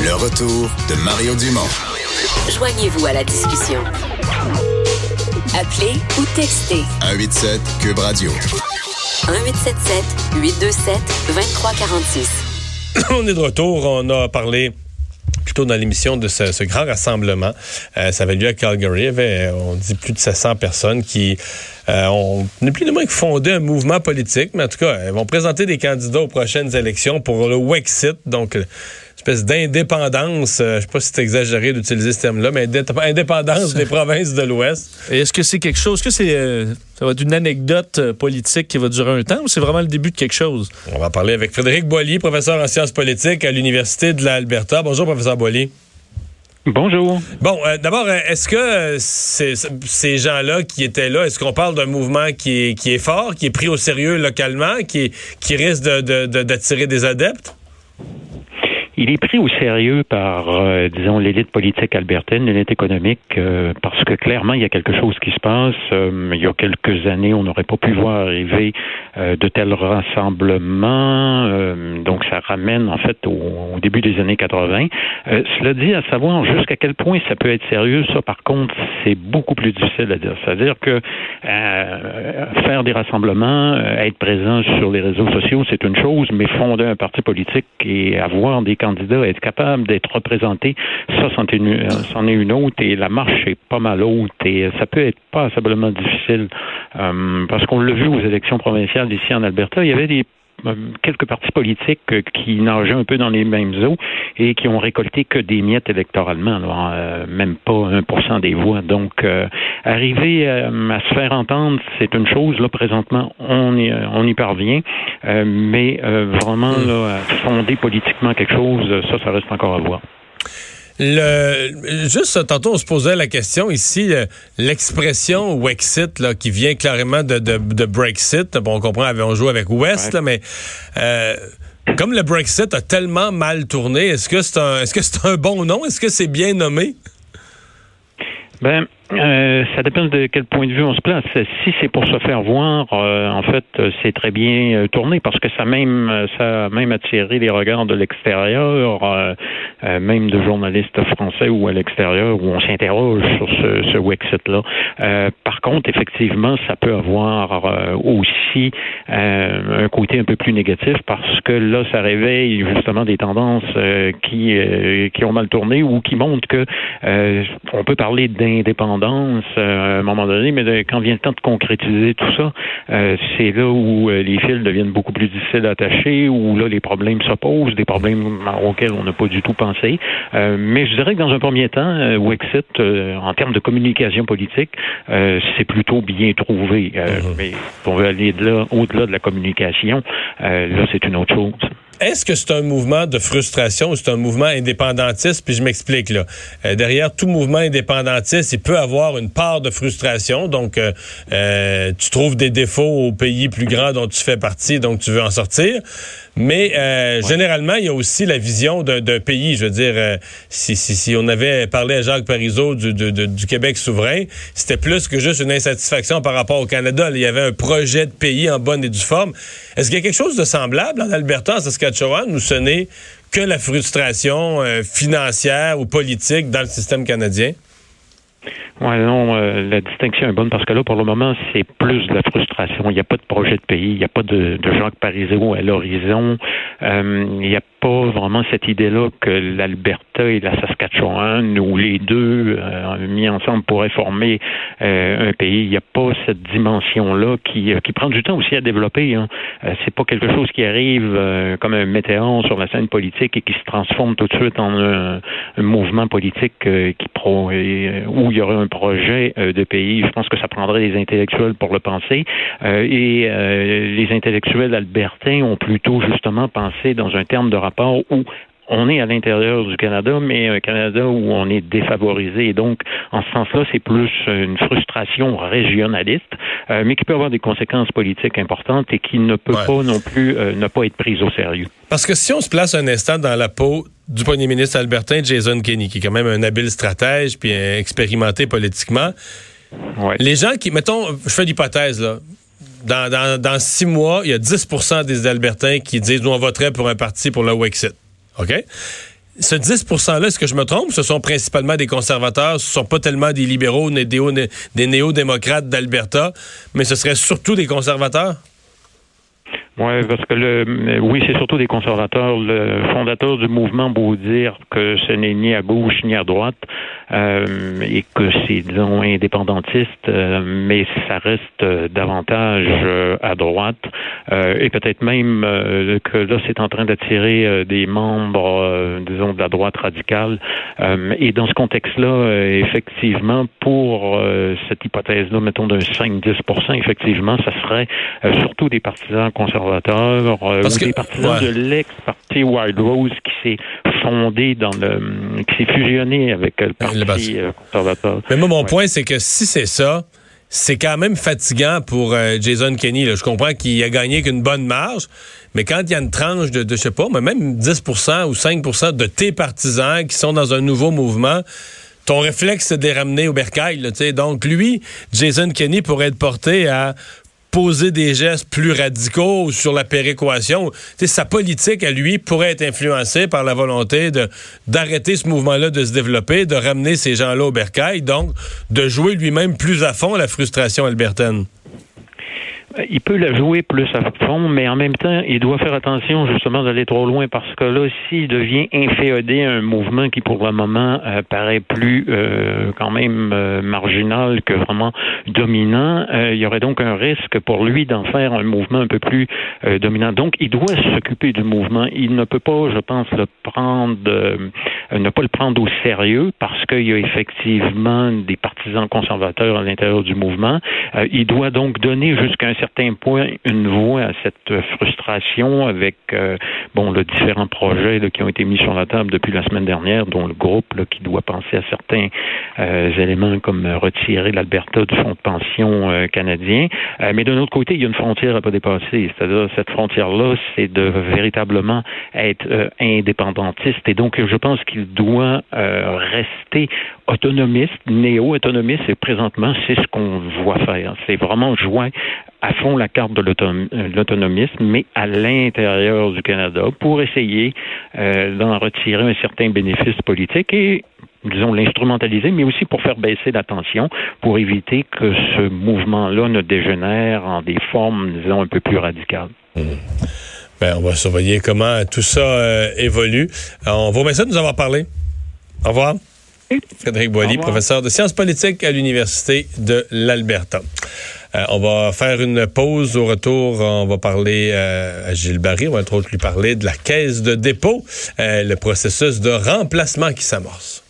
Le retour de Mario Dumont. Joignez-vous à la discussion. Appelez ou textez 187 Cube Radio. 1877 827 2346. On est de retour. On a parlé plutôt dans l'émission de ce, grand rassemblement. Euh, ça avait lieu à Calgary. Il y avait, on dit, plus de 700 personnes qui euh, ont, plus de moins que fondé un mouvement politique, mais en tout cas, elles vont présenter des candidats aux prochaines élections pour le Wexit, donc espèce d'indépendance, euh, je sais pas si c'est exagéré d'utiliser ce terme-là, mais indépendance des provinces de l'Ouest. Est-ce que c'est quelque chose, est-ce que c'est euh, ça va être une anecdote euh, politique qui va durer un temps ou c'est vraiment le début de quelque chose? On va parler avec Frédéric Boilly, professeur en sciences politiques à l'Université de l'Alberta. Bonjour, professeur Boilly. Bonjour. Bon, d'abord, est-ce que ces gens-là qui étaient là, est-ce qu'on parle d'un mouvement qui est, qui est fort, qui est pris au sérieux localement, qui, qui risque d'attirer de, des adeptes? Il est pris au sérieux par, euh, disons, l'élite politique albertaine, l'élite économique, euh, parce que clairement, il y a quelque chose qui se passe. Euh, il y a quelques années, on n'aurait pas pu voir arriver de tels rassemblements. donc, ça ramène, en fait, au, début des années 80. cela dit, à savoir jusqu'à quel point ça peut être sérieux, ça, par contre, c'est beaucoup plus difficile à dire. C'est-à-dire que faire des rassemblements, être présent sur les réseaux sociaux, c'est une chose, mais fonder un parti politique et avoir des candidat, être capable d'être représenté, ça, c'en est, une autre et la marche est pas mal haute et ça peut être passablement difficile euh, parce qu'on l'a vu aux élections provinciales ici en Alberta, il y avait des euh, quelques partis politiques euh, qui nageaient un peu dans les mêmes eaux et qui ont récolté que des miettes électoralement, même pas 1% des voix. Donc, arriver à se faire entendre, c'est une chose. Là, présentement, on y, on y parvient, mais vraiment là, fonder politiquement quelque chose, ça, ça reste encore à voir. Le, juste tantôt, on se posait la question ici, euh, l'expression Wexit, là, qui vient clairement de, de, Brexit. Bon, on comprend, on joue avec West, mais euh, comme le Brexit a tellement mal tourné, est-ce que c'est un, est-ce que c'est un bon nom? Est-ce que c'est bien nommé? Ben, euh, ça dépend de quel point de vue on se place. Si c'est pour se faire voir, euh, en fait, c'est très bien euh, tourné parce que ça même ça a même attiré les regards de l'extérieur, même de journalistes français ou à l'extérieur où on s'interroge sur ce, ce Wexit-là. par contre, effectivement, ça peut avoir aussi un côté un peu plus négatif parce que là, ça réveille justement des tendances qui qui ont mal tourné ou qui montrent que on peut parler d'indépendance euh, à un moment donné, mais quand vient le temps de concrétiser tout ça, euh, c'est là où euh, les fils deviennent beaucoup plus difficiles à attacher, où là les problèmes s'opposent, des problèmes auxquels on n'a pas du tout pensé. mais je dirais que dans un premier temps, Wexit, en termes de communication politique, c'est plutôt bien trouvé. Mm-hmm. Mais on veut aller de là, au-delà de la communication, là c'est une autre chose. Est-ce que c'est un mouvement de frustration ou c'est un mouvement indépendantiste? Puis je m'explique là. Euh, derrière tout mouvement indépendantiste, il peut avoir une part de frustration. Donc, euh, euh, tu trouves des défauts au pays plus grand dont tu fais partie, donc tu veux en sortir. Mais généralement, il y a aussi la vision d'un pays. Je veux dire, si, si, si, on avait parlé à Jacques Parizeau du, du Québec souverain, c'était plus que juste une insatisfaction par rapport au Canada. Il y avait un projet de pays en bonne et due forme. Est-ce qu'il y a quelque chose de semblable en Alberta, Saskatchewan, où ce n'est que la frustration euh, financière ou politique dans le système canadien? Oui, non, euh, la distinction est bonne parce que là, pour le moment, c'est plus de la frustration. Il n'y a pas de projet de pays, il n'y a pas de, de Jacques Parizeau à l'horizon. Euh, n'y a pas vraiment cette idée-là que l'Alberta et la Saskatchewan, ou les deux euh, mis ensemble pourraient former un pays. Il n'y a pas cette dimension-là qui, qui prend du temps aussi à développer. Hein. c'est pas quelque chose qui arrive comme un météore sur la scène politique et qui se transforme tout de suite en un, mouvement politique qui pro, où il y aurait un projet euh, de pays. Je pense que ça prendrait des intellectuels pour le penser. Euh, et euh, les intellectuels albertains ont plutôt justement pensé dans un terme de rapport où on est à l'intérieur du Canada, mais un Canada où on est défavorisé. Et donc, en ce sens-là, c'est plus une frustration régionaliste, mais qui peut avoir des conséquences politiques importantes et qui ne peut pas non plus ne pas être prise au sérieux. Parce que si on se place un instant dans la peau du premier ministre albertain, Jason Kenney, qui est quand même un habile stratège puis expérimenté politiquement. Les gens qui, mettons, je fais l'hypothèse, là, dans, six mois, il y a 10% des Albertains qui disent nous on voterait pour un parti pour le Wexit. OK? ce 10 %-là, est-ce que je me trompe? Ce sont principalement des conservateurs, ce ne sont pas tellement des libéraux, des, des néo-démocrates d'Alberta, mais ce serait surtout des conservateurs? Oui, parce que le, oui, c'est surtout des conservateurs. Le fondateur du mouvement beau dire que ce n'est ni à gauche ni à droite euh, et que c'est, disons, indépendantiste, euh, mais ça reste euh, davantage à droite et peut-être même que là, c'est en train d'attirer des membres, disons, de la droite radicale. et dans ce contexte-là, effectivement, pour cette hypothèse-là, mettons d'un 5-10% effectivement, ça serait surtout des partisans conservateurs ou des partisans de l'ex-parti Wild Rose qui s'est fondé dans le qui s'est fusionné avec le parti euh, conservateur. Mais moi, mon point, c'est que si c'est ça, c'est quand même fatigant pour euh, Jason Kenney. Je comprends qu'il a gagné qu'une bonne marge, mais quand il y a une tranche de, de je sais pas, mais même 10% ou 5% de tes partisans qui sont dans un nouveau mouvement, ton réflexe, c'est de les ramener au bercail. donc, lui, Jason Kenney pourrait être porté à poser des gestes plus radicaux sur la péréquation. sa politique à lui pourrait être influencée par la volonté d'arrêter ce mouvement-là de se développer, de ramener ces gens-là au bercail, donc de jouer lui-même plus à fond la frustration albertaine. Euh, il peut la jouer plus à fond, mais en même temps, il doit faire attention justement d'aller trop loin parce que là, s'il devient inféodé à un mouvement qui pour le moment euh, paraît plus euh, quand même marginal que vraiment dominant, il y aurait donc un risque pour lui d'en faire un mouvement un peu plus dominant. Donc, il doit s'occuper du mouvement. Il ne peut pas, je pense, le prendre, ne pas le prendre au sérieux parce qu'il y a effectivement des partisans conservateurs à l'intérieur du mouvement. il doit donc donner jusqu'à un certain point une voix à cette frustration avec euh, bon le différents projets qui ont été mis sur la table depuis la semaine dernière, dont le groupe qui doit penser à certains euh, éléments comme retirer l'Alberta du fonds de pension euh, canadien. mais d'un autre côté, il y a une frontière à pas dépasser. C'est-à-dire cette frontière-là, c'est de véritablement être indépendantiste. Et donc, je pense qu'il doit rester autonomiste, néo-autonomiste. Et présentement, c'est ce qu'on voit faire. C'est vraiment jouer à fond la carte de euh, l'autonomisme, mais à l'intérieur du Canada pour essayer euh, d'en retirer un certain bénéfice politique et disons, l'instrumentaliser, mais aussi pour faire baisser la tension, pour éviter que ce mouvement-là ne dégénère en des formes, disons, un peu plus radicales. Mmh. Ben, on va surveiller comment tout ça euh, évolue. on vous remercie de nous avoir parlé. Au revoir. Frédéric Boilly, professeur de sciences politiques à l'Université de l'Alberta. Euh, on va faire une pause. Au retour, on va parler euh, à Gilles Barry. On va entre autres lui parler de la caisse de dépôt, euh, le processus de remplacement qui s'amorce.